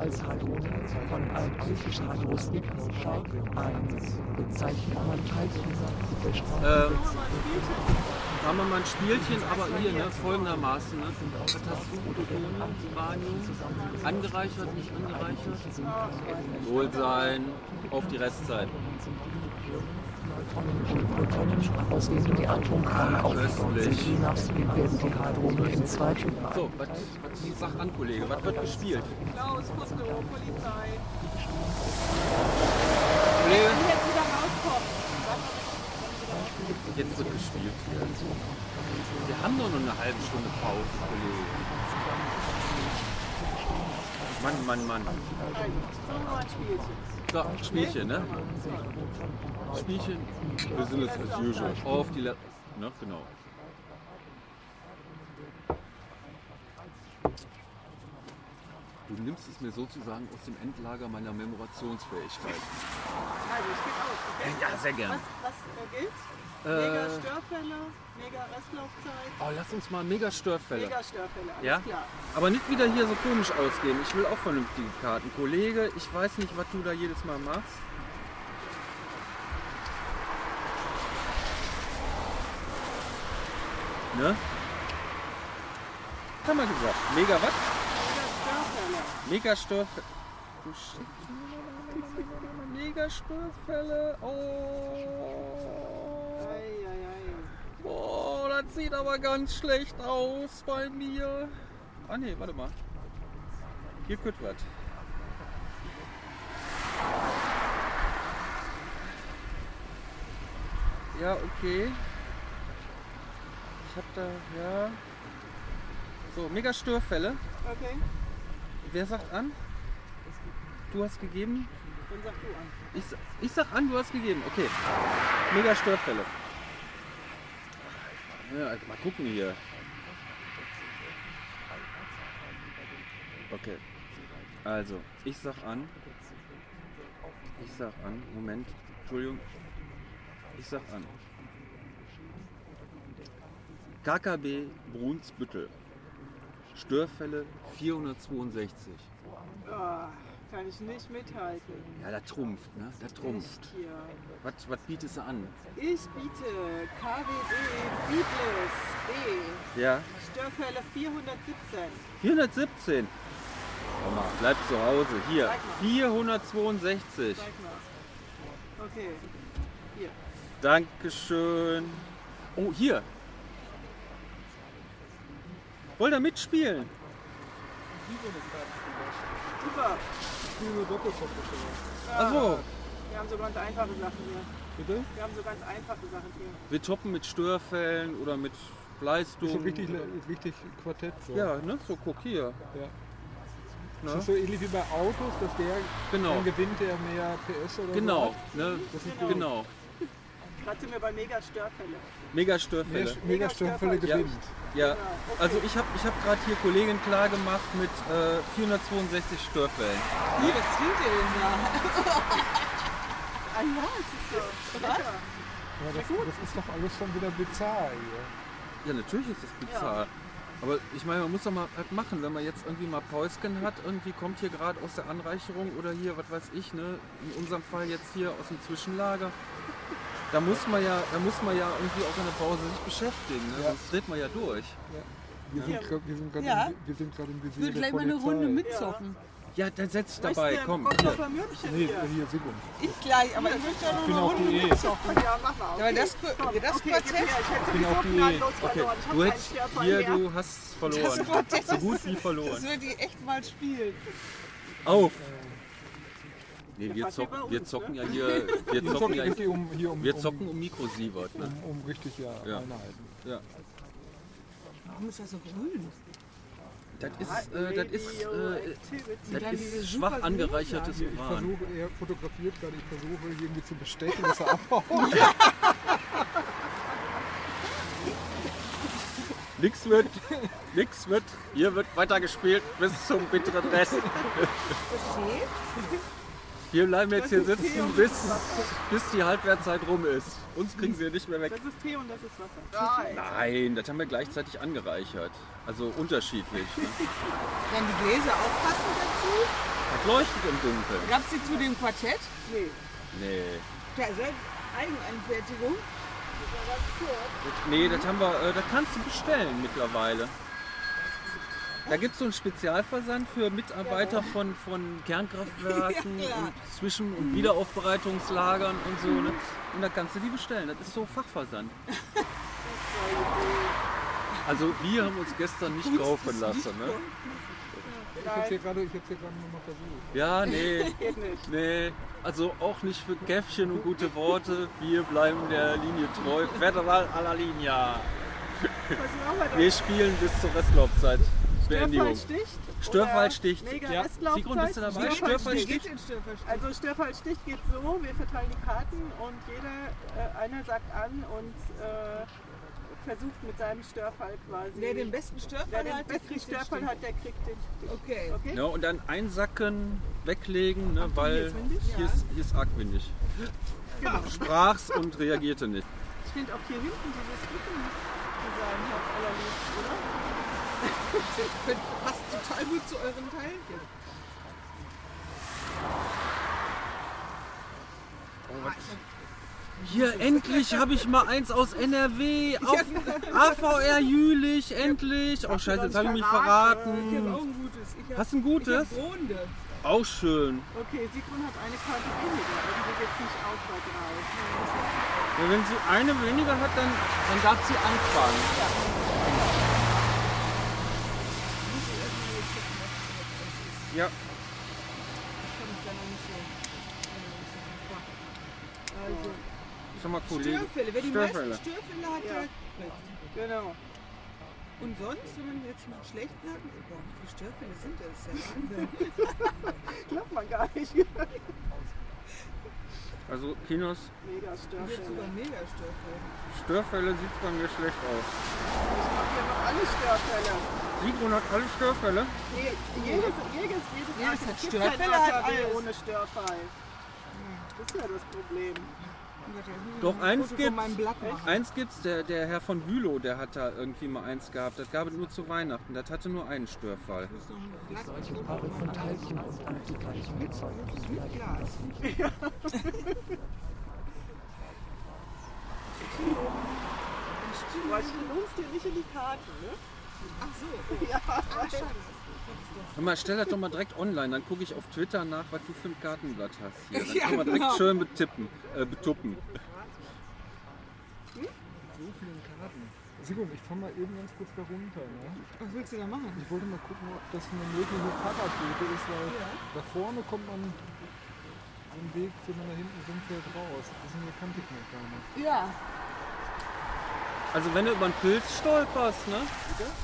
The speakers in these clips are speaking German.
als Hadrone von altgriechisch Hadrostik Steig 1 bezeichnet man Teilchensatzbestrahlung. Ähm, haben wir mal ein Spielchen, aber hier ne, folgendermaßen. Ne? Dodone, Uranium? Angereichert, nicht angereichert? Wohlsein auf die Restzeit. Und Protonen ausgehend die Atomkerne aufgebaut sind. Je nach Speed werden die Hadrone in zwei Typen So, was, was sag an, Kollege, was wird gespielt? Klaus, Foto, Polizei. Kollege, Wenn jetzt wieder rauskommt. jetzt wird gespielt. Wir haben doch nur eine halbe Stunde Pause, Kollege. Mann, Mann, Mann. So Spielchen. Ne? Spielchen, Business as usual. Auf die Le ne, genau. Du nimmst es mir sozusagen aus dem Endlager meiner Memorationsfähigkeit. Also, ich gebe aus. Ja, sehr gern. Was, was äh, gilt? Äh, Mega Störfälle, mega Restlaufzeit, Oh, lass uns mal mega Störfälle. mega Störfälle, alles Ja? klar. Aber nicht wieder hier so komisch ausgehen. Ich will auch vernünftige Karten. Kollege, ich weiß nicht, was du da jedes Mal machst. Ne? Haben wir gesagt. Mega was? Mega Störfälle. Mega Störfälle. Du. Mega Störfälle. Oh. Sieht aber ganz schlecht aus bei mir. Ah ne, warte mal. Hier könnte was. Ja, okay. Ich hab da, ja. So, mega Störfälle. Okay, Wer sagt an? Du hast gegeben? dann sag du an. Ich, ich sag an, du hast gegeben. Okay. Mega Störfälle. Ja, also mal gucken hier. Okay. Also, ich sag an. Ich sag an. Moment. Entschuldigung. Ich sag an. KKB Brunsbüttel. Störfälle 462. Oh, kann ich nicht mithalten. Ja, der trumpft, ne? Der trumpft. Was, was bietest du an? Ich biete KWD Biblis B. Ja, Störfälle 417. 417. Komm mal, bleib zu Hause. Hier, Zeig mal. 462. Zeig mal. Okay. Hier. Dankeschön. Oh, hier. Wollt ihr mitspielen? Super. Achso, Wir haben so ganz einfache Sachen hier. bitte? Wir haben so ganz einfache Sachen hier. Wir toppen mit Störfällen oder mit Ist Leistung. so richtig, richtig Quartett. So. Ja, ne? So, guck hier. Ja. Ne? Das ist so ähnlich wie bei Autos, dass der Genau. dann gewinnt, der mehr PS oder Genau, so ne? Das ist Genau. Genau. Gerade sind wir bei mega Störfälle. Mega hat. Mehr, Störfälle. mega Störfälle Ja. gewinnt. Ja, Genau, okay. also ich habe ich hab gerade hier Kollegin klar gemacht mit äh, 462 Störfällen. Wie, was trinkt ihr denn da? ah ja, es ist so. Lecker. Aber das, das ist doch alles schon wieder bizarr hier. Ja, natürlich ist das bizarr. Aber ich meine, man muss doch mal was machen, wenn man jetzt irgendwie mal Päusken hat, irgendwie kommt hier gerade aus der Anreicherung oder hier, was weiß ich, ne? In unserem Fall jetzt hier aus dem Zwischenlager. Da muss man ja, da muss man ja irgendwie auch in der Pause sich beschäftigen, ne? Ja. Sonst dreht man ja durch. Wir sind, grad- wir sind gerade Ja. im, wir sind gerade im Ich Visier würde der gleich mal eine. Runde mitzocken. Ja, dann setz dich dabei, du komm. Komm Hier. noch ein Mürbchen Nee, hier. hier, Sigmund. Ich gleich, aber ich möchte ja noch Ich eine Runde mitzocken. Ja, mach mal. Ja, aber das, das Okay, Quartett. Ich hätte bin auf Diät. gnadenlos Okay, verloren. Ich du hättest hier, du hast verloren. das Quartett, So gut wie das verloren. würde ich echt mal spielen. Auf! Nee, wir zocken, uns, wir ne? zocken ja hier, wir zocken zocken ja, richtig um, hier um, wir um, zocken um Mikrosievert, ne? um, um richtig ja, Ja. Ja. Warum ist das so grün? Das ist, äh, das ist, äh, das ist schwach angereichertes Hier, ich Uran. versuche, er fotografiert gerade, ich versuche irgendwie zu bestechen, dass er abhaut. Nix wird, nix wird, hier wird weitergespielt bis zum bitteren Rest. Wir bleiben jetzt hier sitzen, bis, bis die Halbwertszeit rum ist. Uns kriegen sie nicht mehr weg. Das ist Tee und das ist Wasser. Nein. Nein, das haben wir gleichzeitig angereichert. Also unterschiedlich. Ne? Dann die Gläser auch passend dazu? Das leuchtet im Dunkeln. Gab es die zu dem Quartett? Nee. Nee. Ja, selbst Eigeneinfertigung. Nee, das haben wir, äh, das kannst du bestellen mittlerweile. Da gibt es so einen Spezialversand für Mitarbeiter von, von Kernkraftwerken Ja, und Zwischen- und Wiederaufbereitungslagern und so. Ne? Und da kannst du die bestellen. Das ist so Fachversand. Also wir haben uns gestern nicht kaufen lassen. Ne? Ich hab's hier gerade nochmal versucht. Ja, nee, Geht nicht. nee. Also auch nicht für Käffchen und gute Worte. Wir bleiben der Linie treu. Federal a la denn? Wir spielen bis zur Restlaufzeit. Beendigung. Störfall sticht? Störfall sticht. Ja. Sigrun, bist du dabei? Störfall sticht. Also Störfall sticht geht so, wir verteilen die Karten und jeder, äh, einer sagt an und äh, versucht mit seinem Störfall quasi. Wer den besten Störfall Wer den hat, der besten kriegt den Störfall hat, der kriegt den Stich. Okay. Okay? Ja, und dann einsacken, weglegen, ne, hier weil hier ist, hier ist arg windig. Sprach's und reagierte nicht. Ich finde auch hier hinten dieses oder? Das passt total gut zu euren Teilchen. Hier, endlich habe ich mal eins aus NRW. Auf AVR Jülich, endlich. Oh scheiße, jetzt habe ich mich Ich habe verraten. auch ein gutes. Ich hab, Hast du ein gutes? Auch schön. Okay, Sigrun hat eine Karte weniger. Irgendwie geht es nicht auf bei drei. Ja, wenn sie eine weniger hat, dann, dann darf sie anfangen. Muss ich erstmal hier gucken, was Ja. Ich da noch nicht so. Also, Sag mal, Kollege. Störfälle. Wer die Störfälle. meisten Störfälle hat, Ja. Genau. Und sonst, wenn man jetzt einen schlechten hat, boah, wie viele Störfälle sind das? Das ja Wahnsinn. Glaubt man gar nicht. Also Kinos Mega Störfälle. sogar Mega-Störfälle. Störfälle sieht bei mir schlecht aus. Ich habe hier noch alle Störfälle. Sigrun hat alle Störfälle. Je- Jedes, jedes, jedes, Jedes hat Es gibt Störfälle, hat AKW alles. ohne Störfall. Das ist ja das Problem. Doch, eins gibt's. Eins gibt's, der, der Herr von Bülow, der hat da irgendwie mal eins gehabt. Das gab es nur zu Weihnachten. Das hatte nur einen Störfall. Mit Glas. Du lohnst dir nicht in die Karten, ne? Ach so. Ja, Ah. Hör mal, stell das doch mal direkt online, dann gucke ich auf Twitter nach, was du für ein Kartenblatt hast hier. Dann Ja, können wir direkt genau. schön betippen, äh, betuppen. So viele Karten. Sigrun, ich fahr mal eben ganz kurz da runter. Ne? Was willst du da machen? Ich wollte mal gucken, ob das eine mögliche Fahrradroute ist, weil da vorne kommt man den Weg, den man da hinten rumfährt, raus. Das ist eine kannte ich noch gar nicht. Ja. Also wenn du über einen Pilz stolperst, ne?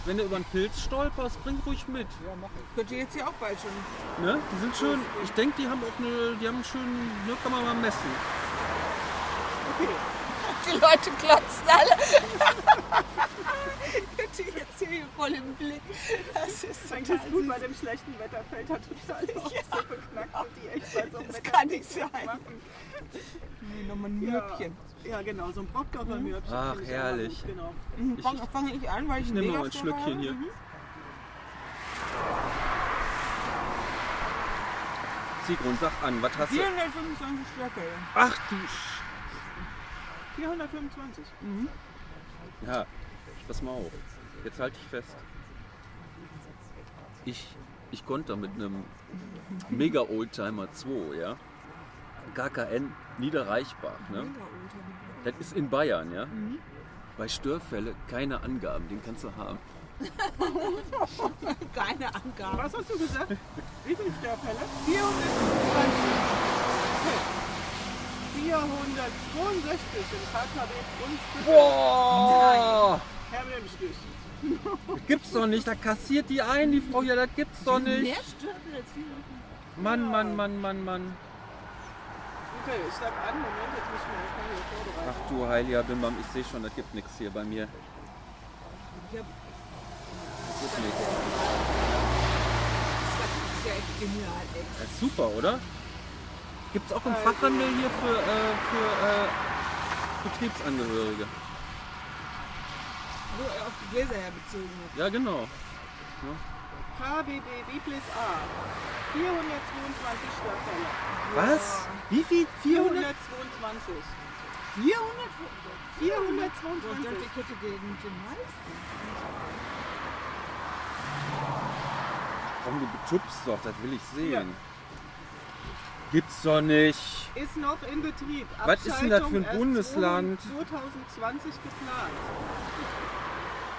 Wenn du über einen Pilz stolperst, bring ruhig mit. Ja, mach ich. Könnt ihr jetzt hier auch bald schon. Ne? Die sind schön, ich denke, die haben auch eine, die haben einen schönen, ne, kann man mal messen. Die Leute klotzen alle. Die jetzt hier voll im Blick. Das ist Fängt es gut, bei dem schlechten Wetter fällt er total auf. So beknackt sind die echt bei so einem Das Wetter kann nicht sein. machen. Nee, nochmal ein Ja. Mürbchen. Ja, genau, so ein Brockdorfer Mürbchen. Ach, ich auch herrlich. Gut, genau. Mhm, Fang, fange ich an, weil ich, Ich nehme noch ein Schlückchen habe. hier. Mhm. Sigrun, sag an, was hast du? 425 Störfälle. Ach du Sch 425. Ja, pass mal auf. Jetzt halte ich fest. Ich, ich konnte mit einem Mega Oldtimer 2, ja. KKN Niederreichbach, ne? Das ist in Bayern, ja. Bei Störfälle keine Angaben, den kannst du haben. Keine Angaben. Was hast du gesagt? Wie viele Störfälle? 462 im KKW Brunsbüttel. Boah! Herr Milmstich. Das gibt's doch nicht, da kassiert die ein, die Frau, ja, das gibt's doch nicht. Mehr Störfälle als 400. Mann, Mann, Mann, Mann, Mann. Okay, ich sag an, Moment, jetzt müssen wir erstmal hier vorbereiten. Ach du heiliger Bimbam, ich sehe schon, das gibt nichts hier bei mir. Ich hab, Wirklich. das ist ja echt genial, ey. Das ist super, oder? Gibt es auch im Also- Fachhandel hier für, äh, für äh, Betriebsangehörige? Wo er auf die Gläser herbezogen. Ja, genau. KBB Biblis A. 422 Störfälle. Was? Wie viel? 400? 422. 400? 422. Ich dachte, ich hätte den, den meisten. Komm, du betupst doch, das will ich sehen. Ja. Gibt's doch nicht. Ist noch in Betrieb. Was ist denn das für ein Abschaltung Bundesland? 2020 geplant.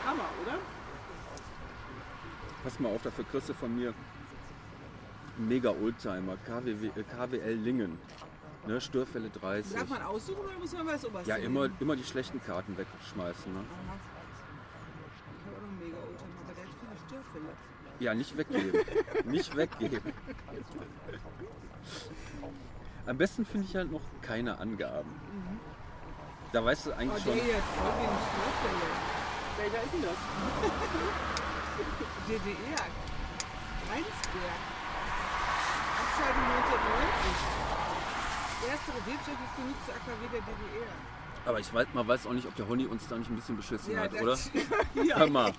Hammer, oder? Pass mal auf, dafür kriegst du von mir mega Oldtimer, KWW, äh, KWL Lingen. Ne, Störfälle 30. Darf man aussuchen oder muss man was oberste Ja, immer, immer die schlechten Karten wegschmeißen. Ne? Aha. Ich habe auch noch einen mega Oldtimer, aber der hat viele Störfälle. Ja, nicht weggeben. nicht weggeben. Am besten finde ich halt noch keine Angaben. Da weißt du Oh, eigentlich der schon. hier hat voll wenig. Welcher ist denn das? DDR. Rheinsberg. Abschaltung 1990. Erstere wirtschaftlich genutzte AKW der DDR. Aber ich weiß, man weiß auch nicht, ob der Honey uns da nicht ein bisschen beschissen hat, das- oder? ja. Hör mal.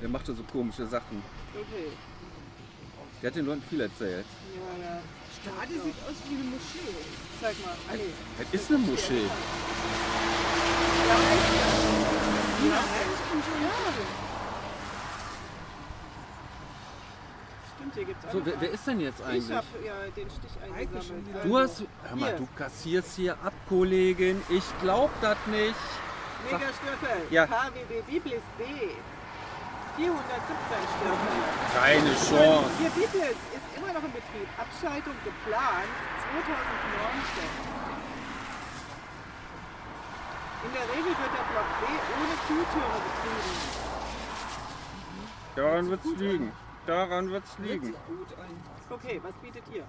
Der machte so komische Sachen. Okay. Der hat den Leuten viel erzählt. Ja, ja. Stade sieht aus wie eine Moschee. Zeig mal. Ah, nee. Das ist eine Moschee. Ja, und schon Stimmt, hier gibt's auch So, wer, wer ist denn jetzt Ich eigentlich? habe ja den Stich schon eingesammelt. wieder. Du hast. Hör mal, Hier. du kassierst hier ab, Kollegin. Ich glaub das nicht. Mega Störfell. Ja. KWB Biblis B. 417 Störfälle. Keine Chance. Hier Biblis ist immer noch in Betrieb. Abschaltung geplant 2019. In der Regel wird der Block B ohne Kühltüre betrieben. Daran wird's liegen. Daran wird's liegen. gut. Okay, was bietet ihr?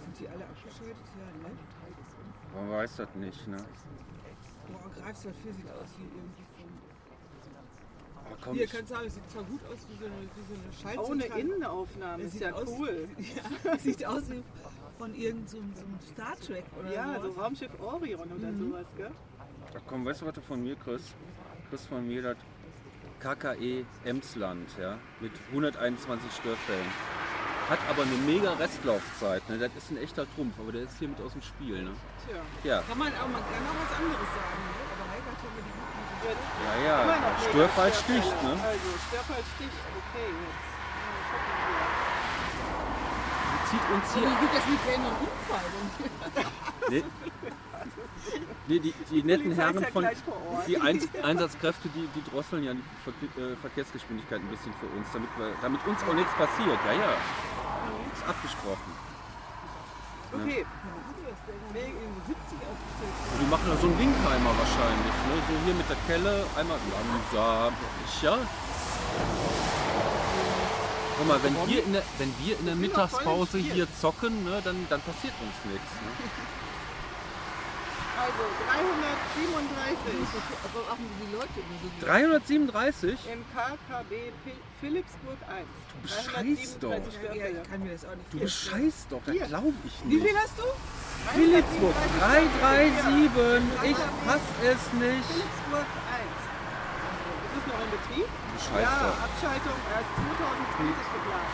Sind die alle abgeschaltet? Ja, ne? Man weiß das nicht, ne? Boah, Greifswald 4 sieht aus wie irgendwie von. Oh, komm, Hier, kannst du sagen, es sieht zwar gut aus wie so eine, wie so eine Oh, eine Innenaufnahme. Ist sieht ja aus- cool. Ja, sieht aus wie von irgendeinem so, so einem Star Trek oder Ja, so sowas. Raumschiff Orion oder sowas, gell? Ach komm, weißt du, was du von mir kriegst? Kriegst von mir das KKE Emsland, ja? Mit 121 Störfällen. Hat aber eine mega Restlaufzeit, ne? Das ist ein echter Trumpf, aber der ist hier mit aus dem Spiel, ne? Tja. Ja, Kann man auch, man kann auch was anderes sagen, ne? aber Heike hat ja immer die guten Jetzt ja, ja. Störfall sticht, ne? Also, Störfall sticht. Okay, jetzt. Die zieht uns Aber hier. wie geht das mit und Unfall? Nee, nee die, die netten Polizei ist Herren ja von. Die Eins Einsatzkräfte, die, die drosseln ja die Verke äh, Verkehrsgeschwindigkeit ein bisschen für uns, damit, wir, damit uns auch nichts passiert. Ja, ja. Ist abgesprochen. Okay, Wegen 70 aufgestellt. Und die machen da so einen Winkheimer wahrscheinlich. Ne? So hier mit der Kelle, einmal langsam. Sicher? Guck mal, wenn wir in der, wenn wir in der Mittagspause hier zocken, ne, dann, dann passiert uns nichts. Ne? Also 337 Aber machen die Leute immer so 337? im KKB Philipsburg 1. Du bescheißt doch. 337 Ja, ich kann mir das auch nicht Du bescheißt doch, das Hier. glaube ich Wie nicht. viel hast du? Philipsburg 337 337, ich fass es nicht. Philipsburg 1. Ist es noch in Betrieb? Du bescheißt ja, doch. Abschaltung erst 2020 geplant.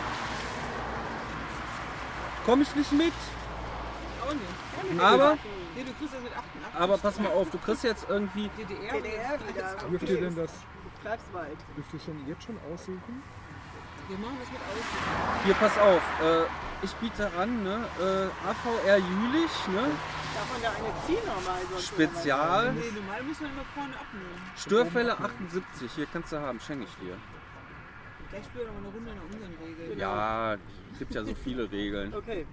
Komm ich nicht mit. Auch nicht. Aber, Nee, du kriegst das mit 88. aber pass mal auf, du kriegst jetzt irgendwie. DDR, DDR. Dürft ihr denn das, Greifswald. dürft ihr schon jetzt schon aussuchen? Wir machen das mit aus. Hier, pass auf. Äh, ich biete an, ne? Äh, AVR Jülich, ne? Davon ja eine Ziehnormal sonst Spezial. Nee, normal muss man immer vorne abnehmen. Störfälle 78. Hier kannst du haben, schenke ich dir. Gleich spielen wir noch mal eine Runde nach unseren Regeln. Ja, es gibt ja so viele Regeln. Okay.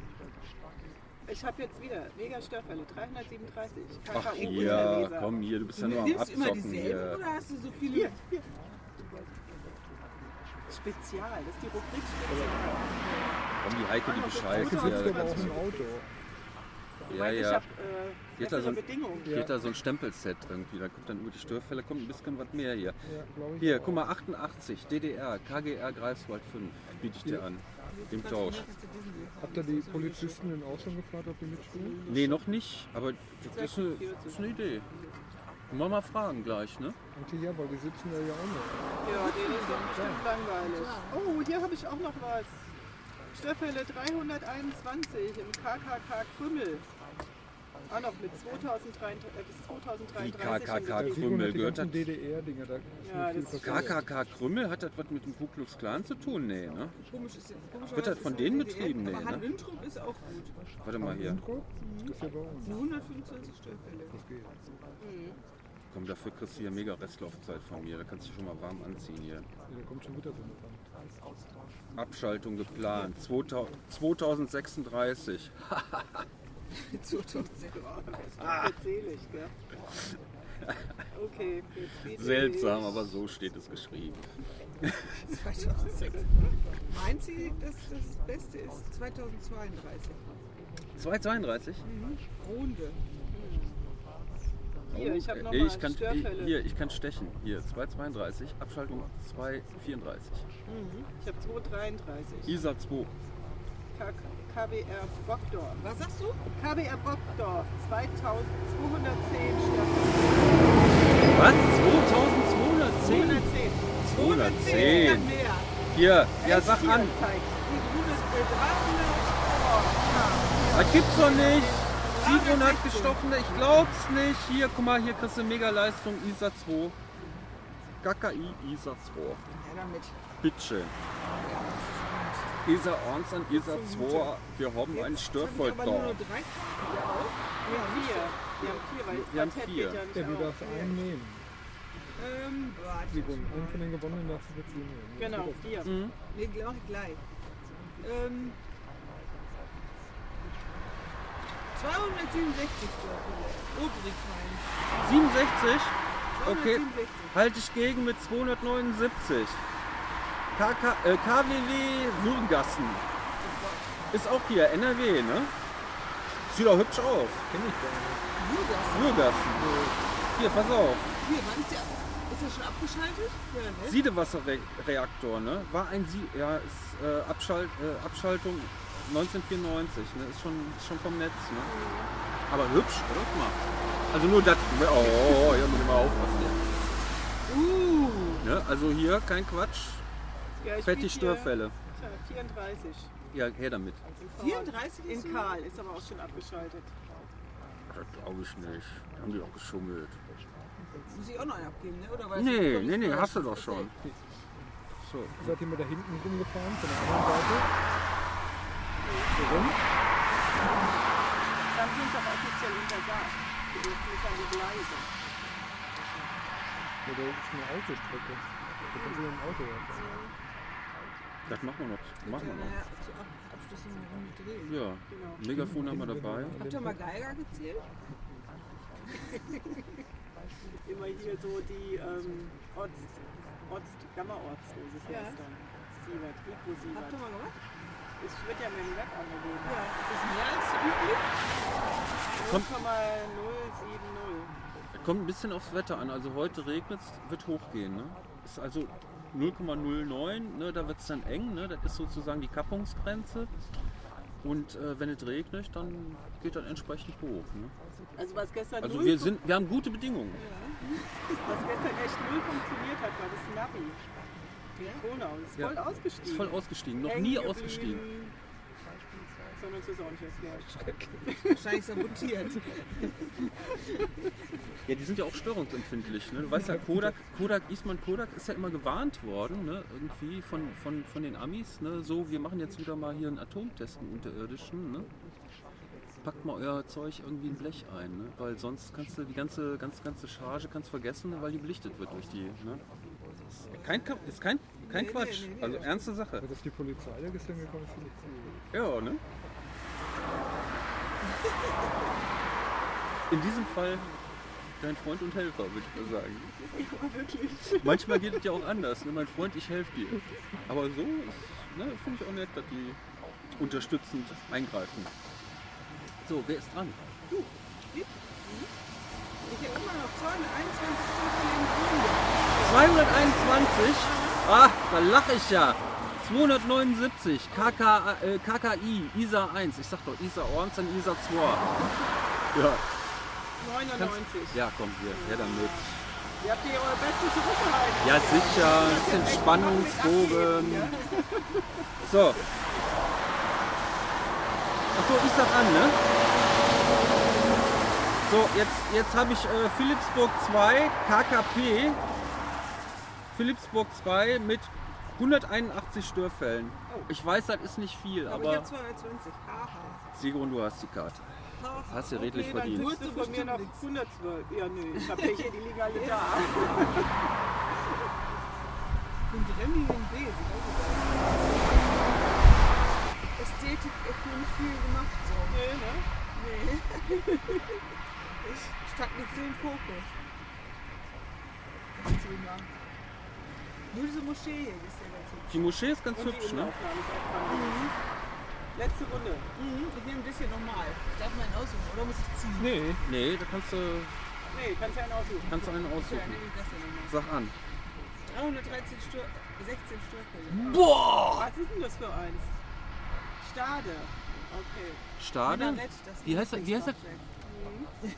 Ich habe jetzt wieder mega Störfälle, 337. Ach KKU hier, Unterleser. komm hier, du bist ja nur am nimmst immer Abzocken dieselben hier. oder hast du so viele? Hier, hier. Spezial, das ist die Rubrik Spezial. Komm, die Heike, die noch bescheißt das im Auto. Ja, Meint, Ich ja. habe äh, Geht da so ein- Bedingungen. Hier hat da so ein Stempelset irgendwie, da kommt dann über die Störfälle kommt ein bisschen was mehr hier. Ja. Hier, guck mal, 88, DDR, KGR Greifswald 5, biete ich dir an. Im Tausch. Habt ihr die Polizisten auch schon gefragt, ob die mitspielen? Nee, noch nicht, aber das ist eine, ist eine Idee. Mal mal fragen gleich, ne? Eigentlich ja, weil die sitzen da ja auch noch. Ja, denen ist doch bestimmt langweilig. Oh, hier habe ich auch noch was. Störfälle 321 im KKK Krümmel. Auch noch mit 2003, äh, bis 2033. Wie KKK. Krümmel die gehört das- DDR-Dinger, da Ja. KKK Krümmel, hat das was mit dem Ku Klux Klan zu tun? Nee, ne? Komisch ist komischerweise Wird das von denen betrieben? Nee, Aber ne? Ist auch gut. Warte mal hier. Das ist ja bei uns. 125 Störfälle. Das geht. Komm, dafür kriegst du hier mega Restlaufzeit von mir. Da kannst du schon mal warm anziehen hier. Ja, da kommt schon wieder so eine. Abschaltung geplant. 2000 2036. 2006. Das wird selig, gell? Okay, jetzt geht Seltsam, aber so steht es geschrieben. 2006. Meint sie, dass das Beste ist 2032? 232? Runde. Hier, ich habe Äh, nochmal ich kann, Störfälle. Hier, ich kann stechen. Hier, 232, Abschaltung 234. Ich habe 233. ISA 2. KBR Brockdorf. Was sagst du? KBR Brockdorf, 2210 Störfälle. Was? 2210? 210. 210. Dann mehr. Hier, ja sag an. zeig. Die 100, 300. Das gibt's doch nicht. 700 316. gestochene, ich glaub's nicht. Hier, guck mal, hier kriegst du Mega-Leistung ISA 2. KKI ISA 2. Ja, damit. Bitteschön. ISA 1 und ISA 2, wir haben einen Jetzt aber nur da. Wir haben vier. Wir haben vier, weil Wir haben vier. ja nicht Ja, du darfst einen nehmen. Ähm, gewonnen. Einen von den gewonnenen darfst du jetzt nehmen. Genau, vier. Mhm. Nee, gleich, gleich. Ähm, 267 Störfälle. Obrigkeim. 67? Okay, 267. halte ich gegen mit 279. KK, äh, KWW Würgassen. Ist auch hier, NRW, ne? Sieht auch hübsch aus. Kenn ich gar nicht. Würgassen. Hier, pass auf. Hier, wann ist der? Ist der schon abgeschaltet? Ja, ne? Siedewasserreaktor, ne? War ein Sie ja, ist, äh, Abschalt, äh, Abschaltung 1994, ne? Ist schon, schon vom Netz, ne? Aber hübsch, oder? Guck mal. Also nur das. Oh, hier muss ich mal aufpassen. Uh, Ne? Also hier kein Quatsch. Ja, ich Fett die biete hier- Störfälle. Tja, 34. Ja, her damit. 34 ist In so- Karl, ist aber auch schon abgeschaltet. Das glaube ich nicht. Da haben die auch geschummelt. Muss ich auch noch einen abgeben, ne? Oder weiß Nee, nee, nee, hast du doch schon. So. Seid ihr mal da hinten rumgefahren, von der anderen Seite? Warum? Das haben sie uns auch offiziell untersagt. Wir dürfen nicht an die Gleise. Ja, da ist eine Autostrecke. Da kannst du mit dem Auto herfahren. Das machen wir noch. Machen wir noch. Naja, zu Ab Abschluss noch eine Runde drehen. Ja, Genau. Megafon haben wir dabei. Habt ihr mal Geiger gezählt? Immer hier so die ähm, Orts, Orts, Gamma-Ortsdosis Ja. heißt dann. Sievert, Habt ihr mal gemacht? Es wird ja mit dem Web angegeben. Ja. Ist das mehr als üblich? 0,070. Kommt ein bisschen aufs Wetter an. Also heute regnet es, wird hochgehen. Ne? Ist also 0,09, ne? da wird es dann eng. Ne? Das ist sozusagen die Kappungsgrenze. Und äh, wenn es regnet, dann geht das entsprechend hoch. Ne? Also was gestern, Also wir, sind, wir haben gute Bedingungen. was gestern echt null funktioniert hat, war das Navi. Kronau ist Ja. voll ausgestiegen. Ist voll ausgestiegen, noch nie ausgestiegen. Können uns das auch nicht erklären. Wahrscheinlich sabotiert. Ja, die sind ja auch störungsempfindlich. Ne? Du weißt ja, Kodak, Kodak, Eastman Kodak ist ja immer gewarnt worden, ne? irgendwie von, von, von den Amis. Ne? So, wir machen jetzt wieder mal hier einen Atomtest einen unterirdischen. Ne? Packt mal euer Zeug irgendwie in Blech ein, ne? weil sonst kannst du die ganze, ganze, ganze Charge kannst vergessen, weil die belichtet wird durch die. Ne? Ist kein, ist kein, kein Nee, Quatsch, nee, nee, nee. also ernste Sache. Dass die Polizei da gestern gekommen ist, finde ich cool. Ja, ne? In diesem Fall dein Freund und Helfer, würde ich mal sagen. Ja, wirklich. Manchmal geht es ja auch anders. Ne? Mein Freund, ich helfe dir. Aber so ist, ne, finde ich auch nett, dass die unterstützend eingreifen. So, wer ist dran? Ich habe immer noch 221 Störfälle in Runde. 221? Ah, da lache ich ja. 279, KK, äh, KKI, ISA 1. Ich sag doch ISA 1 und ISA 2. Ja. 99. Ja, komm hier, her damit. Ihr habt hier eure Besten zurückgehalten. Ja, sicher, ein bisschen Spannungsbogen. So. Achso, ich sag an, ne? So, jetzt, jetzt habe ich äh, Philipsburg 2, KKP. Philipsburg 2 mit 181 Störfällen. Ich weiß, das ist nicht viel, Aber ich aber habe 220. Haha. Sigrun, du hast die Karte. Hast du redlich Okay, dann verdient. kriegst du von mir noch 112. Ja, nö, ich habe ja hier, die liegen alle da. Und Remy in B. Ästhetik echt nicht viel gemacht. So. Nee, ne? Nee. Stand nicht so im Fokus. Nur diese Moschee hier, die ist Moschee ist ganz Und hübsch, ne? Ist spannend. Letzte Runde. Mhm, ich nehme das hier nochmal. Darf man einen aussuchen oder muss ich ziehen? Nee, Nee, da kannst du, Nee, kannst ja einen aussuchen. kannst du einen aussuchen. das. Sag an. 313 Stür 16 Störfälle. Was ist denn das für eins? Stade. Okay. Stade? Das Wie heißt das- wie heißt das?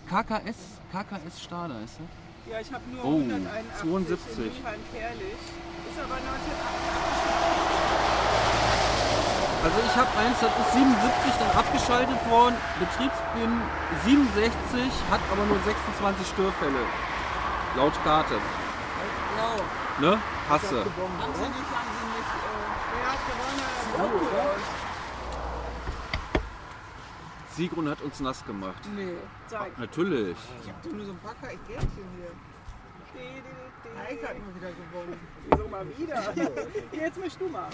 KKS, KKS Stade heißt er. Ja, ich habe nur Oh, 181 72. in Mülheim-Kerlich. Ist aber 1988. Also ich habe eins, das ist 77 dann abgeschaltet worden, Betriebsbin 67, hat aber nur 26 Störfälle. Laut Karte. Ja, Ne? Hasse. haben sie nicht, haben sie nicht. Äh, Wer hat gewonnen? Sigrun hat uns nass gemacht. Nee. Zeig. Natürlich. Ich hab doch nur so ein paar Gärtchen hier. Heike hat mal wieder gewonnen. Wieso mal wieder? Jetzt mischst du mal.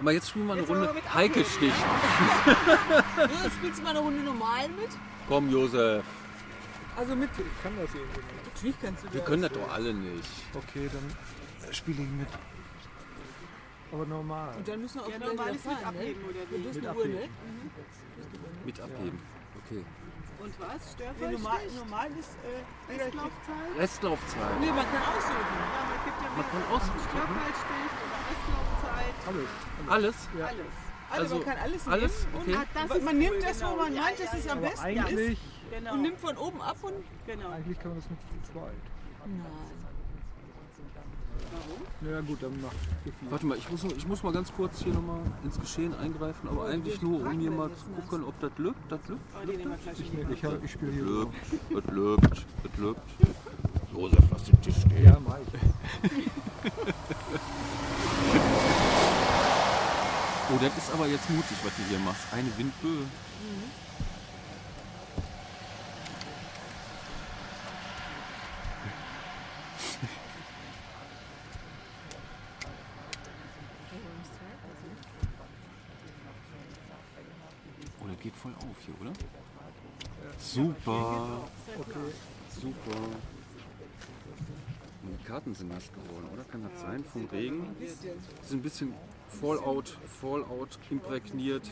Aber jetzt spielen wir eine Jetzt Runde mit Heike sticht. Ja, spielst du mal eine Runde normal mit? Komm, Josef. Also mit. ich kann das irgendwie nicht. Natürlich kannst du Wir das. können das doch alle nicht. Okay, dann spiele ich mit. Aber normal. Und dann müssen wir auch Ja, normal mit ne? abheben, oder Du wie? bist Mit eine Uhr, ne? abheben. Mit abheben. Okay. Und was? Nee, Störfall? normal, normal ist. Äh, Restlaufzeit? Restlaufzeit. nee, man kann aussuchen. Ja, man gibt ja Man kann aussuchen. Störfallstich oder Restlaufzeit. Alles. Alles? Ja. Alles. Also, Also, man kann alles nehmen. alles? Und Okay. Ah, das man man cool, nimmt das, wo genau. man Ja, meint, ja, dass es ja. am besten eigentlich, ist. Genau. Und nimmt von oben ab und. genau. eigentlich kann man das mit zu zweit. Nein. Warum? Na gut, dann macht viel. Warte mal, ich muss, ich muss mal ganz kurz hier nochmal ins Geschehen eingreifen, aber eigentlich nur, um hier mal zu gucken, ob das lübt. Das lübt? Oh, ich, hab- ich spiele hier so. Lübt, das lübt, das lübt. Josef, lass den Tisch stehen. Ja, Mike. Oh, das ist aber jetzt mutig, was du hier machst. Eine Windböe. Oh, das geht voll auf hier, oder? Super. Super. Die sind nass geworden, oder? Kann das sein? Vom Regen? Sind ein bisschen Fallout, Fallout imprägniert.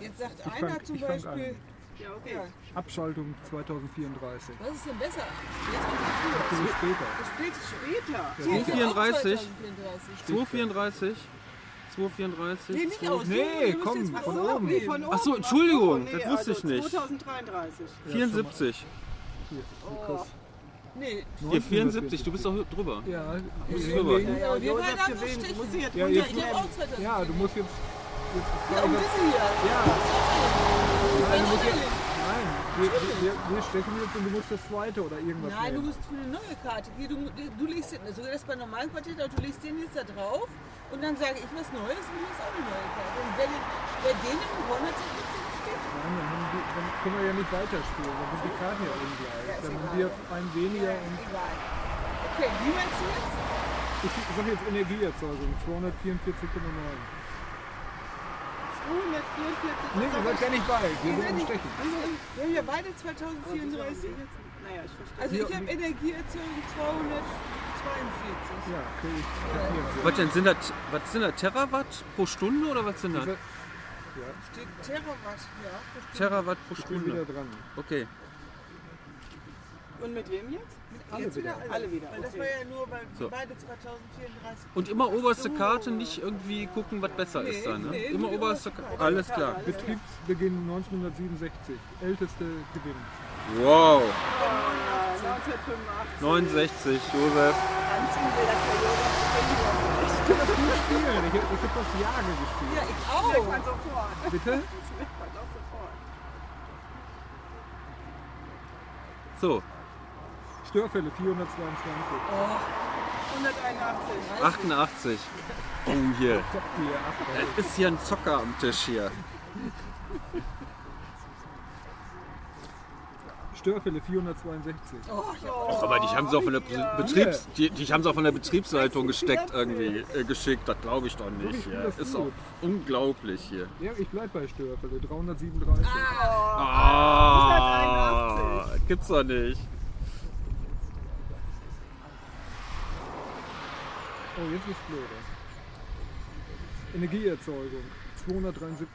Jetzt sagt einer zum ich fang Beispiel. an. Ja, okay. Ja, Abschaltung 2034. was ist denn besser? Jetzt später. Spät, Später. Nee, ist ja auch 234. 2034. 234. 234. Nee, nicht zwei- aus. Nee, komm, von oben. Nee, von oben. Ach so, Entschuldigung, Ach das nee, wusste also ich nicht. 2033. 74. Hier, Oh. Nee, Hier, 74. Du bist doch drüber. Ja, Bist nee, drüber. Ja, Ja, wir Josef beide haben gewinnt. gestrichen. Du musst jetzt Ja, jetzt- ich habe auch 2000. ja, du musst jetzt. jetzt Ja, und diese hier. ja, Nein, du musst jetzt nein, wir, wir, wir, wir stechen jetzt und du musst das zweite oder irgendwas Nein, du nehmen. musst für eine neue Karte. Hier, du, du legst den, sogar das bei normalen Quartett, aber du legst den jetzt da drauf und dann sage ich was Neues und du hast auch eine neue Karte. Und wer, den, wer den gewonnen hat, kriegt den steht. Nein, dann, haben die, dann können wir ja nicht weiterspielen. Dann sind die Karten ja ungleich. Ja, dann haben wir ein weniger und. Okay, wie meinst du jetzt? ich sage jetzt Energieerzeugung 244,9. 244. Nee, ihr seid gar nicht bei. Wir sind sind nicht- Stechen. Wir haben ja beide 2034. Naja, ich verstehe. Also ich habe Energieerzeugung 242. Ja, okay. Was denn? Sind das, was sind das? Terawatt pro Stunde oder was sind das? Ja, Steht Terawatt, ja. Terawatt pro ich bin wieder Stunde. dran. Okay. Und mit wem jetzt? Alle Jetzt wieder wieder. alle. Alle wieder, Weil das okay. war ja nur bei So. beide 2034. Und immer oberste Karte, nicht irgendwie gucken, was besser Nee, ist da, ne? nee, Immer oberste Karte. Karte. Alles klar. Betriebsbeginn 1967. Älteste Gewinn. Wow. Ja, 1985. 69, Josef. Will das der Yoga Das spielen. Ich, ich habe das Jage gespielt. Ja, ich Das merkt man auch. sofort. Bitte? Das merkt man doch sofort. So, Störfälle 422. Oh, 181. 88. Oh, hier. Es ist hier ein Zocker am Tisch hier. Störfälle 462. oh, ich hab Ach, aber die haben sie auch von der Betriebs, die, die haben sie auch von der Betriebsleitung gesteckt irgendwie äh, geschickt. Das glaube ich doch nicht. Das Ist gut. auch unglaublich hier. Ja, ich bleib bei Störfälle 337. Ah, das gibt's doch nicht. Oh, jetzt ist blöd. Energieerzeugung 273.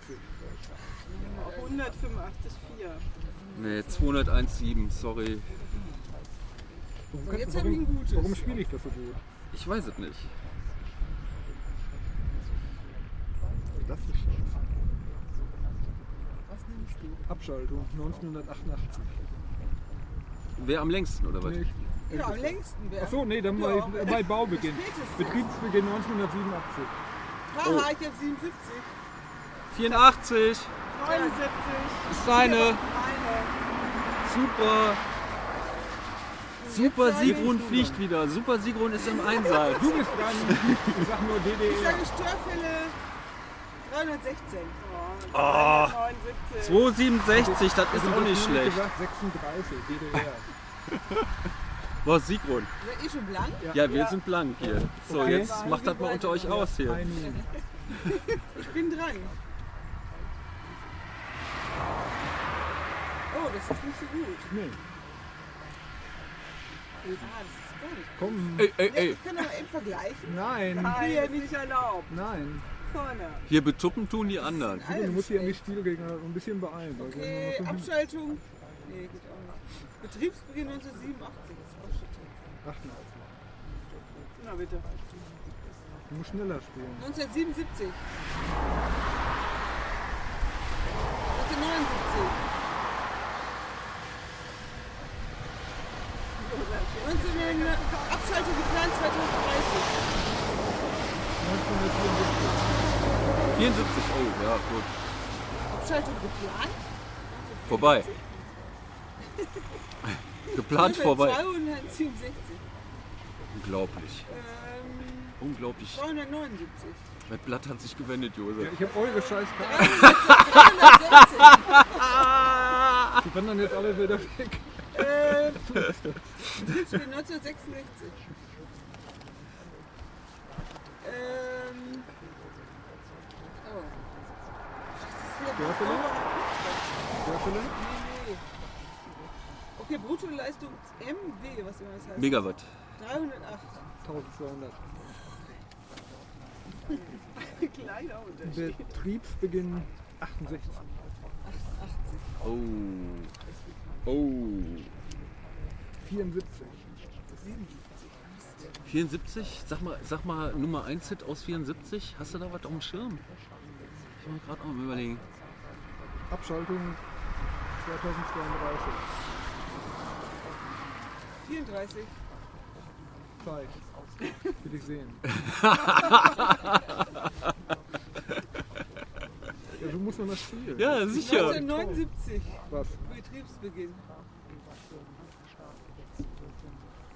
185,4. Nee, 201,7, sorry. Warum, So, jetzt warum, gutes. warum spiele ich das so gut? Ich weiß es nicht. Das ist scheiße. Was nimmst du? Abschaltung 1988. Wer am längsten oder was? Nee, ich- Ja, am längsten wäre. Achso, nee, dann Ja, bei, Baubeginn. Betriebsbeginn 1987. Haha, ich hab 77. 84 79. ist deine. Super. Super ich Sigrun fliegt wieder. Super Sigrun ist im Einsatz. Du bist dran. Ich sag nur Ich DDR. sage Störfälle 316. Ah. 79. 267, das ist auch nicht schlecht. Gesagt, 36, DDR. Boah, Sigrun. Seid ihr schon blank? Ja, wir sind blank hier. So, Okay. jetzt macht das mal unter euch aus hier. Ich bin dran. Oh, das ist nicht so gut. Nee, Ah, das ist gar nicht. komm. Ey, ey, ey. ich kann aber eben vergleichen. Nein, Nein, ist nicht erlaubt. nein. Vorne. Hier betuppen tun die anderen. Du musst hier an die Spielgegner ein bisschen beeilen. Okay, Abschaltung. Nee, geht auch nicht. Betriebsbeginn 1987 ist. Minuten. 88. Na bitte. Du musst schneller spielen. 1977. 1979. 19, Abschaltung geplant 2030. 1974. 74, oh, ja, gut. Abschaltung geplant? Vorbei. Geplant vorbei. 267. Unglaublich. Ähm, Unglaublich. 279. Mein Blatt hat sich gewendet, Ja, Josef. ich hab eure scheiß Karten. 316. Die wandern jetzt alle wieder weg. Äh, Betriebsbeginn 1966. Ähm, oh. Störfälle? Störfälle? Nee, nee. Okay, Bruttoleistung MW, was immer das heißt. Megawatt. 308. 1200. Kleiner Unterschied. Betriebsbeginn 68. 80. Oh. Oh. 74. 74? Sag mal, sag mal Nummer 1 Hit aus 74. Hast du da was auf dem Schirm? Ich bin gerade auch am überlegen. Abschaltung 2032. 34. Zeig. Will ich sehen. ja, so muss man das spielen. Ja, sicher. 1979. Was? Betriebsbeginn.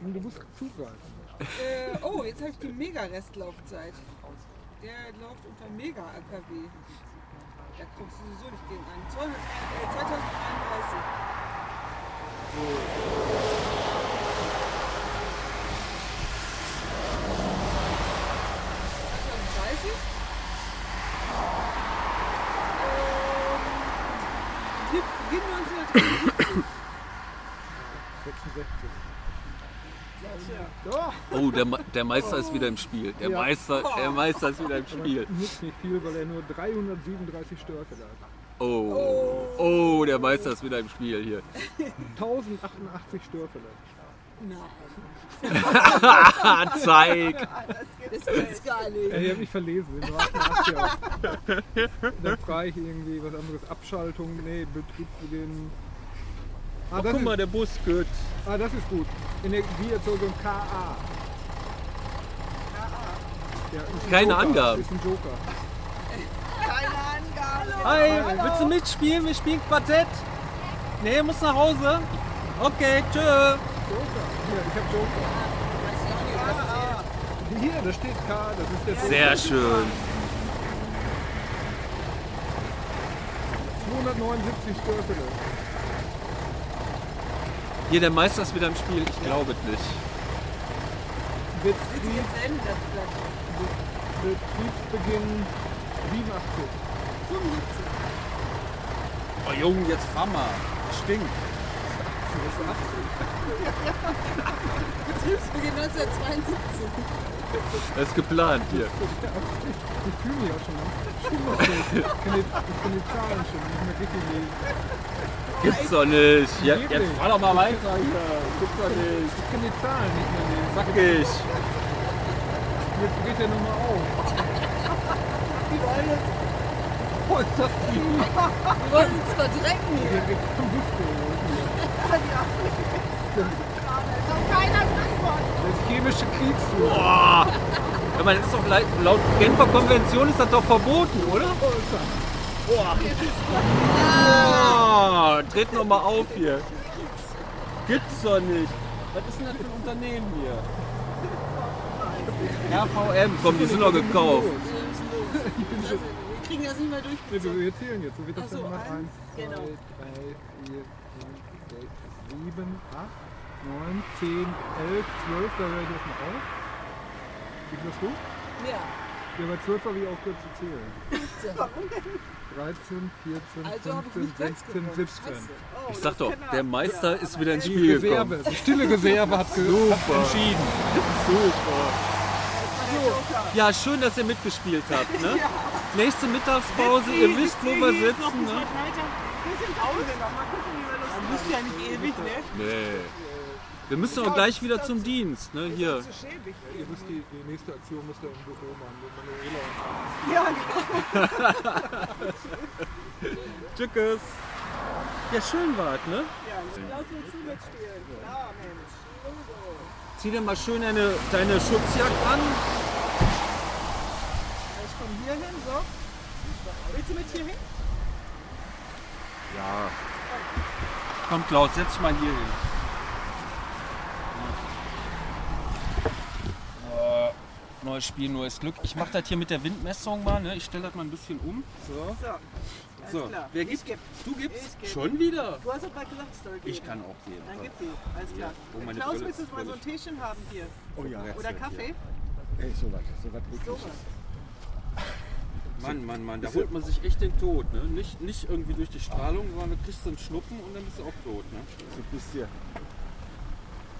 Und du musst zugreifen. Äh, oh, jetzt habe ich die Mega-Restlaufzeit. Der läuft unter Mega-AKW. Da kommst du sowieso nicht gegen an. 200, äh, 2031. ...2030. Ähm, Betriebsbeginn 1973. 66. Oh, der, der Meister ist wieder im Spiel. Der, Ja. Meister, der Meister ist wieder im Spiel. nutzt nicht viel, weil er nur 337 Störfälle hat. Oh. Oh, der Meister ist wieder im Spiel hier. 1088 Störfälle. Nein, zeig! das gibt's gar nicht. Ey, ich hab mich verlesen, sind nur 88 auch. Dann frage ich irgendwie was anderes. Abschaltung, nee, Betriebsbeginn Ah, Oh, das guck ist, mal, der Bus gut. ah, das ist gut. Energieerzeugung KA. Ja, Keine Joker. Angaben. Ist ein Joker. Keine Angabe. Hi, willst du mitspielen? Wir spielen Quartett. Nee, muss nach Hause. Okay, tschö. Joker. Hier, ich hab Joker. Hier, da steht K, das ist der Sehr Joker. schön. 279 Störfele. Hier, der Meister ist wieder im Spiel. Ich glaube es nicht. Betrieb, das. Betriebsbeginn 87. 75. Oh Junge, jetzt fahr mal. Stinkt. Betriebsbeginn 1972. Das ist geplant hier. Ich fühle mich auch schon mal. Das? Ich die, ich kann die Zahlen schon nicht mehr richtig lesen. Gibt's doch nicht. Ja, jetzt fahr doch mal weiter hier. Gibt's doch nicht. Ich kann die Zahlen nicht mehr lesen. Sag ich. Jetzt geht der nochmal auf. Oh, ist das viel. Wir wollten uns verdrecken hier. Hier geht zum Bus geholt hier. Das chemische Kriegsführer. Boah. Ja, man, das ist doch laut, laut Genfer Konvention ist das doch verboten, oder? Boah. Tritt noch mal auf hier. Gibt's doch nicht. Was ist denn das für ein Unternehmen hier? RVM, komm, die sind doch gekauft. Wir kriegen das nicht mehr durch. Nee, wir zählen jetzt. So wird das so, dann gemacht. eins, 1, 2, 3, genau. 4, 5, 6, 7, 8, 9, 10, 11, 12. Da höre ich jetzt mal auf. Wie viel hast du? Ja. Ja, bei 12 habe ich aufgehört zu zählen. 13, 14, Also habe ich 15, nicht ganz 16, gewonnen. 17. Scheiße. Oh, Ich sag doch, er. der Meister Ja, ist wieder ins Spiel Reserve, gekommen. die stille Reserve hat, hat entschieden. Super. Ja, schön, dass ihr mitgespielt habt. Ne? Nächste Mittagspause, ihr wisst, wo wir sitzen. Ne? Wir sind Pause noch. Mal gucken, wie wir das Du bist ja nicht ewig, ne? Nee. Wir müssen auch gleich wieder zum Dienst. Ne? Hier. Ihr müsst die, die nächste Aktion müsst ihr im Büro machen, mit Manuela. Ja, genau. Tschüss. Ja, schön wart, ne? Ja, lass uns zu mitspielen. Klar, Mensch. Zieh dir mal schön deine, deine Schutzjacke an. Ich komme hier hin, so. Willst du mit hier hin? Ja. Komm, Klaus, setz dich mal hier hin. Äh, Neues Spiel, neues Glück. Ich mache das hier mit der Windmessung mal. Ne? Ich stelle das mal ein bisschen um. So. So. So, klar. wer ich gibt? geb. Du gibst? Ich geb. Schon wieder? Du hast doch gerade gesagt, es soll geben. Ich kann auch geben. Dann gib sie. Alles klar. Oh, meine Klaus, willst du mal so ein Teechen haben hier? Oh ja. Oder Kaffee? Ey, so was, so was So. Mann, Mann, Mann, da holt man sich echt den Tod. Ne? Nicht, nicht irgendwie durch die Strahlung, sondern du kriegst so einen Schnuppen und dann bist du auch tot. Ne? So ein bisschen,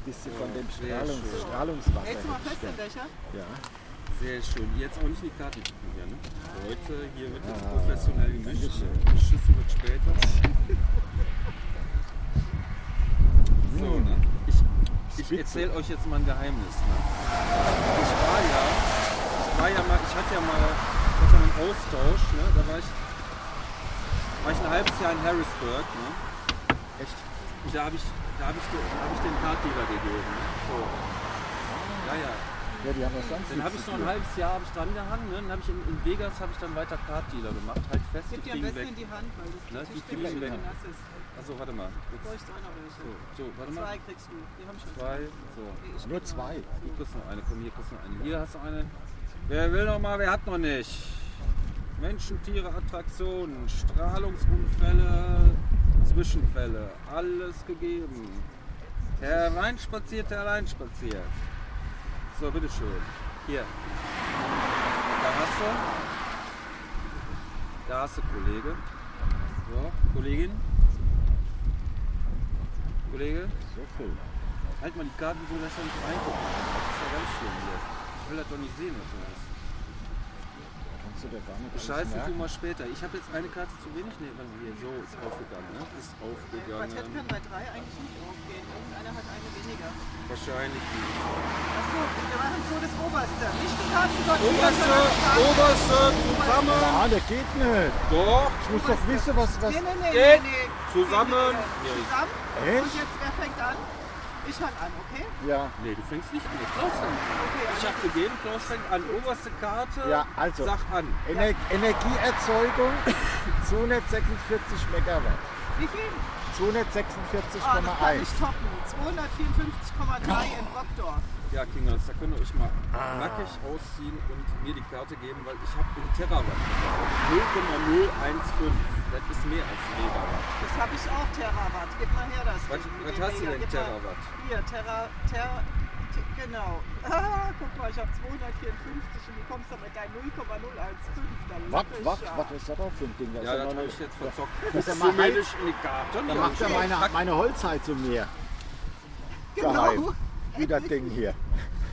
bisschen von dem Strahlungs schön. Strahlungswasser. Hältst du mal fest den Becher? Ja. Sehr schön. Jetzt auch nicht in die Karte gucken hier. Ne? Heute, hier wird jetzt Ah, professionell gemischt. Geschissen wird später. So, ne? Ich, ich erzähle euch jetzt mal ein Geheimnis. Ne? Ich war ja, ich war ja mal, ich hatte ja mal, hatte einen Austausch, ne? da war ich, war ich ein halbes Jahr in Harrisburg. Ne? Echt? Und da habe ich, da habe ich, den- da hab ich den Kartdealer gegeben. Ne? So. Ja, ja. Ja, die haben was sonst Dann habe ich noch ein halbes Jahr hab ich dran gehangen. Ne? Dann habe ich in, in Vegas habe ich dann weiter Kartdealer gemacht. Halt fest, die Gib dir am besten weg. in die Hand, weil das Ne, die fliegen weg. nass ist. Achso, warte mal. Du Jetzt, bräuchst auch noch welche. so, so, warte mal. Zwei kriegst du. Wir haben schon Zwei. So. Ich Nur zwei. Du kriegst noch eine. Komm, hier kriegst du noch eine. Hier hast du eine. Wer will noch mal, wer hat noch nicht? Menschen, Tiere, Attraktionen, Strahlungsunfälle, Zwischenfälle. Alles gegeben. Hereinspaziert, hereinspaziert. So, bitteschön. Hier. Da hast du. Da hast du Kollege. So, Kollegin. Kollege. So viel. Halt mal die Karten so, dass er nicht reinguckt. Das ist ja ganz schön hier. Ich will das doch nicht sehen, was du hast. Du du dir gar nicht Scheiße, merken. mal später. Ich habe jetzt eine Karte zu wenig. Mal hier. So, ist aufgegangen. Ne? Ist Quartett aufgegangen. kann bei drei eigentlich nicht aufgehen. Irgendeiner hat eine weniger. Wahrscheinlich die. Achso, wir machen so das Oberste. Nicht die Karten Oberste, sondern die Karten- oberste, zusammen. Ah, der geht nicht. Doch, Ich muss doch wissen, was, was. Nee, nee, nee, Geht. nee, nee. Zusammen. Nee, nee, nee. Zusammen. Echt? Und jetzt, wer fängt an? Ich fang an, okay? Ja, Nee, du fängst nicht an. Klaus fängt an. Okay, Ich habe gegeben, Klaus fängt an. Oberste Karte. Ja, also. Sag an. Ener Energieerzeugung 246 Megawatt. Wie viel? 246,1. Ah, das kann ich toppen. 254,3 in Brockdorf. Ja, Kingers, da könnt ihr euch mal Ah. nackig ausziehen und mir die Karte geben, weil ich habe in Terawatt 0,015. Das ist mehr als Megawatt. Das habe ich auch, Terawatt. Gib mal her das. Was- was hast du denn, Terawatt? Hier, Terra, Ter, T- genau. Ah, guck mal, ich habe 254 und du kommst doch mit deinem 0,015. Da Was, lache ich was, ja. was ist das da für ein Ding? Das Ja, ist das habe ich jetzt verzockt. Das ist ja mal nicht in die Karte? Da macht er meine, meine Holzheizung mehr. Genau. Geheim. Wie das Ding hier.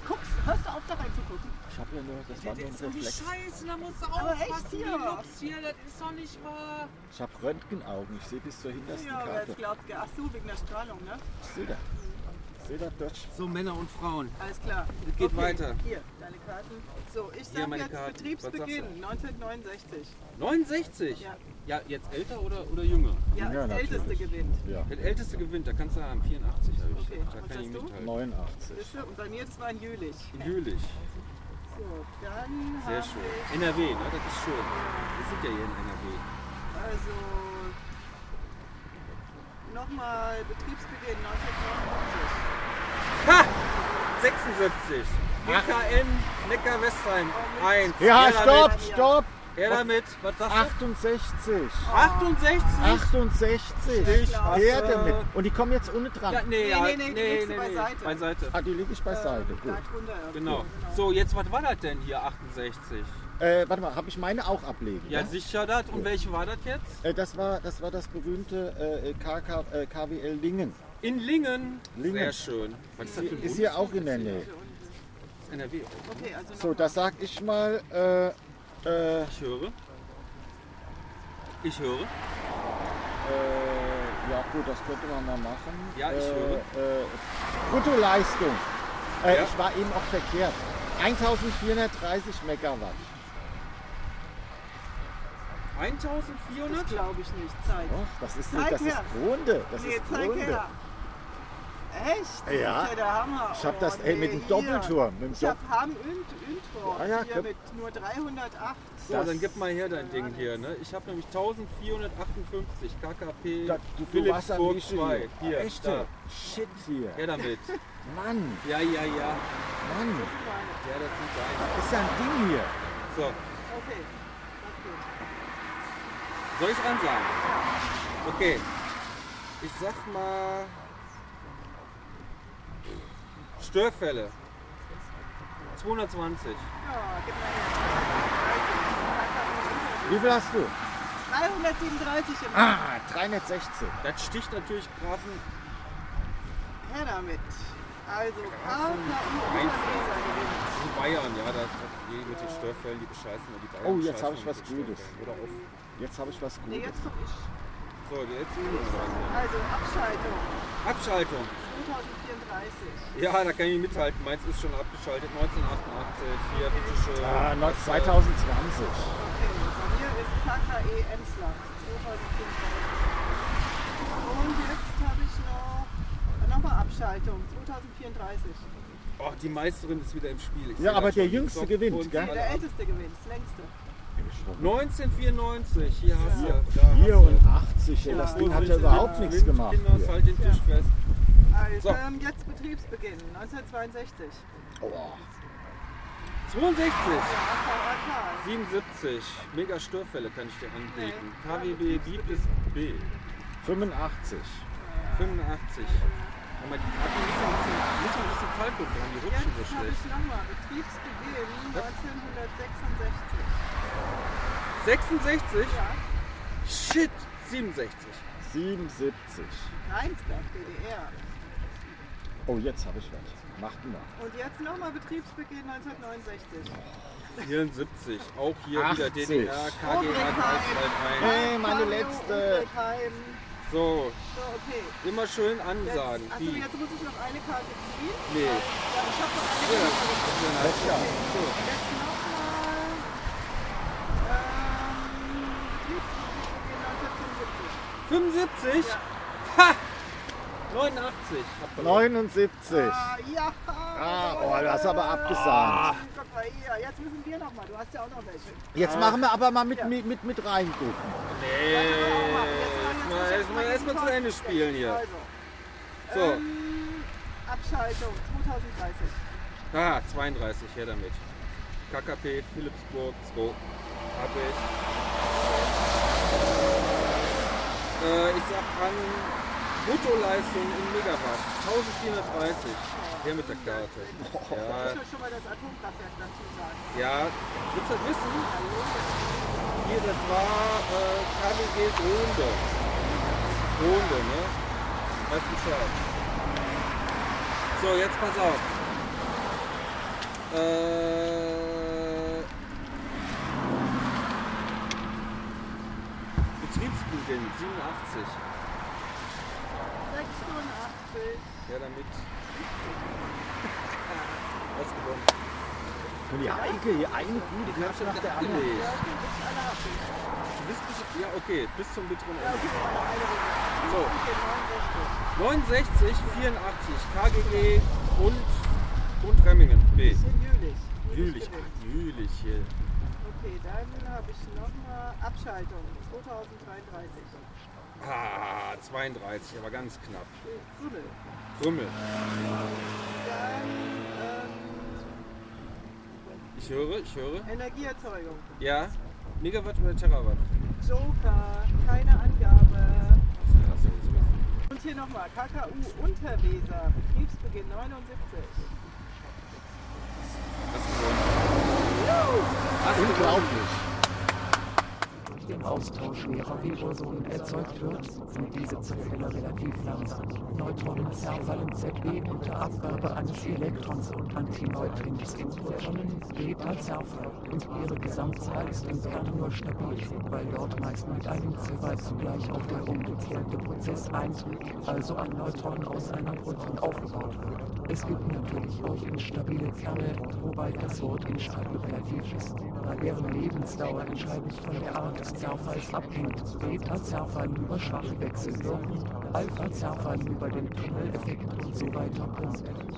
Guckst, hörst du auf, da reinzugucken? Ich habe ja nur, das war nur ein So die Reflex. Scheiße, da musst du aufpassen, hier? wie Lux hier, das ist doch nicht wahr. Ich habe Röntgenaugen. Ich sehe bis zur hintersten Ja, Karte. jetzt glaubt, ach so, wegen der Strahlung, ne? Ich sehe das. Ich sehe das durch. So, Männer und Frauen. Alles klar. Es geht weiter. Hier, deine Karten. So, ich sag jetzt Karten. Betriebsbeginn Was 1969. 69? Ja. Ja, jetzt älter oder, oder jünger? Ja, Ja, natürlich. Älteste gewinnt. Ja. Der älteste gewinnt, da kannst du haben. 84 habe ich. Okay, Da kann ich du? mithalten. 89. Siehst du? Und bei mir, das war ein Jülich. Jülich. So, dann Sehr schön. ich, NRW, ne? Das ist schön. Wir sind ja hier in NRW. also, nochmal Betriebsbeginn 1999. Ha! 76. GKN Neckar-Westheim. 1. Ja, stopp, stopp. Her damit. Was sagst du? 68. 68. 68. Stich. Her damit. Und die kommen jetzt unten dran. Ja, nee, Nee, ja, nee, nee, die legst du beiseite. Beiseite. Ah, die lege ich beiseite. Ähm, Gut. da. Genau. So, jetzt, was war das denn hier, 68? Äh, warte mal, habe ich meine auch ablegen? Ja, Ja, sicher das. Und welche war das jetzt? Äh, das, war, das war das berühmte äh, KK, äh, KWL Lingen. In Lingen. Lingen. Sehr schön. Was ist das für ein Ist hier auch in der Nähe. NRW. Okay, also So, das sag ich mal. Äh, äh, Ich höre. Ich höre. Äh, ja gut, das könnte man mal machen. Ja, ich äh, höre. Äh, Bruttoleistung. Äh, Ja. Ich war eben auch verkehrt. 1430 Megawatt. 1400? Das glaube ich nicht. Zeig. Doch, das ist, Zeig das ist. Grunde. Das nee, ist zeig Grunde. her. Echt? Das Ja. ist ja der Hammer. Ich hab Oh, das, ey, mit dem hier. Doppelturm, mit dem ich habe Ham und Intro. Ah, ja, hier mit nur 308. So, Das- dann gib mal her dein Ding hier. Ne? Ich habe nämlich 1458 KKP Da, du, du Philips warst am Burg richtigen. 2. Hier, Echt? da. Shit hier. Her damit. Mann, Ja, ja, ja. Mann. Ja, das sind deine. Das ist ja ein Ding hier. So, Okay, das geht. soll ich ran sagen? Okay. Ich sag mal. Störfälle. 220. Ja, gib mal her. Wie viel hast du? 337 im Ah, 316. Das sticht natürlich Grafen. Her damit. Also gewinnt. In Bayern, ja, das, die mit den Störfällen, die bescheißen und die Bayern. Oh, jetzt bescheißen hab ich was Gutes. Oder auf. Jetzt habe ich was Nee, Gutes. jetzt komm ich. So, jetzt sind wir dran. Also Abschaltung Abschaltung. 2034. Ja, da kann ich mithalten. Meins ist schon abgeschaltet. 1988. Hier. Ah, Das, äh, 2020. Okay, bei mir ist KKE Emsland 2034. Und jetzt habe ich noch nochmal Abschaltung 2034. Oh, die Meisterin ist wieder im Spiel. Ich Ja, aber der Jüngste gewinnt, gell? Der älteste gewinnt, das längste. 1994. Hier hast du. Ja. Hast du. 84, ey, das Ja. Ding hat ja überhaupt nichts gemacht. Kinder, Hier. halt den Tisch fest. Also So. ähm, jetzt Betriebsbeginn 1962. Oh, 62. Ja, VRK. 77. Mega Störfälle kann ich dir anbieten. KWB B bis B. 85. 85. Aber die hat ein bisschen, ein bisschen, ein bisschen Falco dran, die rutschen so Jetzt habe schlecht. ich nochmal Betriebsbeginn 1966. 66? Ja, Shit! 67. 77. Rheinsberg, DDR. Oh, jetzt habe ich was. Macht mal. Und jetzt nochmal Betriebsbeginn 1969. 74. Auch hier wieder 80. DDR, KG 323. Hey, meine letzte. So, So, okay. immer schön Jetzt, ansagen. achso, Wie? jetzt muss ich noch eine Karte ziehen. Nee. Ja, ich habe noch eine Ja, Karte. Alles klar. So. Jetzt nochmal. Ähm, Betriebsbeginn 1975. 75? Ha! 89. Habt ihr 79. Ah, ja. Ah, oh, du hast aber abgesagt. Guck mal hier, jetzt müssen wir nochmal. Du hast ja auch noch welche. Jetzt machen wir aber mal mit, mit, mit, mit reingucken. Nee, erstmal erst mal zu Ende spielen hier. Also, So. ähm, Abschaltung 2030. Ah, 32, her damit. KKP, Philipsburg, 2. Hab ich. Äh, ich sag an Bruttoleistung in Megawatt 1430. Her mit der Karte. Ja, schon mal das Atomkraftwerk dazu sagen. ja. Willst du das wissen? Hier, das war äh, KWG Gronde. Gronde, ne? Weißt du Bescheid. So, jetzt pass auf. Äh, Betriebsbeginn 87. 86. Ja, damit. Was gewonnen? Und die Heike, hier eine gute Karte nach der anderen. Du bist bis, ja, okay, bis zum bitteren Ende. So. Okay, 69. 69, 84, KGG und, und Remmingen. B. Jülich. Jülich hier. Okay, dann habe ich nochmal Abschaltung 2033. Ah, 32, aber ganz knapp. Krümel. Krümmel. Dann ähm, Ich höre, ich höre. Energieerzeugung. Ja. Megawatt oder Terawatt? Joker, keine Angabe. Und hier nochmal KKU Unterweser, Betriebsbeginn 79. Hast du gewonnen. Hast du gewonnen. Unglaublich. Im Austausch schwerer Vibrationen erzeugt wird, sind diese Zerfälle relativ langsam. Neutronen zerfallen ZB unter Abgabe eines Elektrons und Antineutrinos in Protonen, Beta-Zerfall, und ihre Gesamtzahl ist im Kern nur stabil, weil dort meist mit einem Zerfall zugleich auch der umgekehrte Prozess eintritt, also ein Neutron aus einem Proton aufgebaut wird. Es gibt natürlich auch instabile Kerne, wobei das Wort instabil relativ ist, da deren Lebensdauer entscheidend von der Art des Zerfalls abhängt. Beta-Zerfall über schwache Wechselwirkung, Alpha-Zerfall über den Tunneleffekt und so weiter.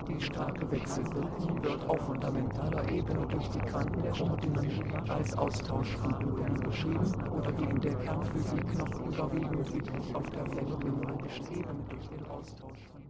Die starke Wechselwirkung wird auf fundamentaler Ebene durch die Quantenchromodynamik als Austausch von Blumen beschrieben oder wie in der Kernphysik noch überwiegend üblich auf der phänomenologischen Ebene durch den Austausch von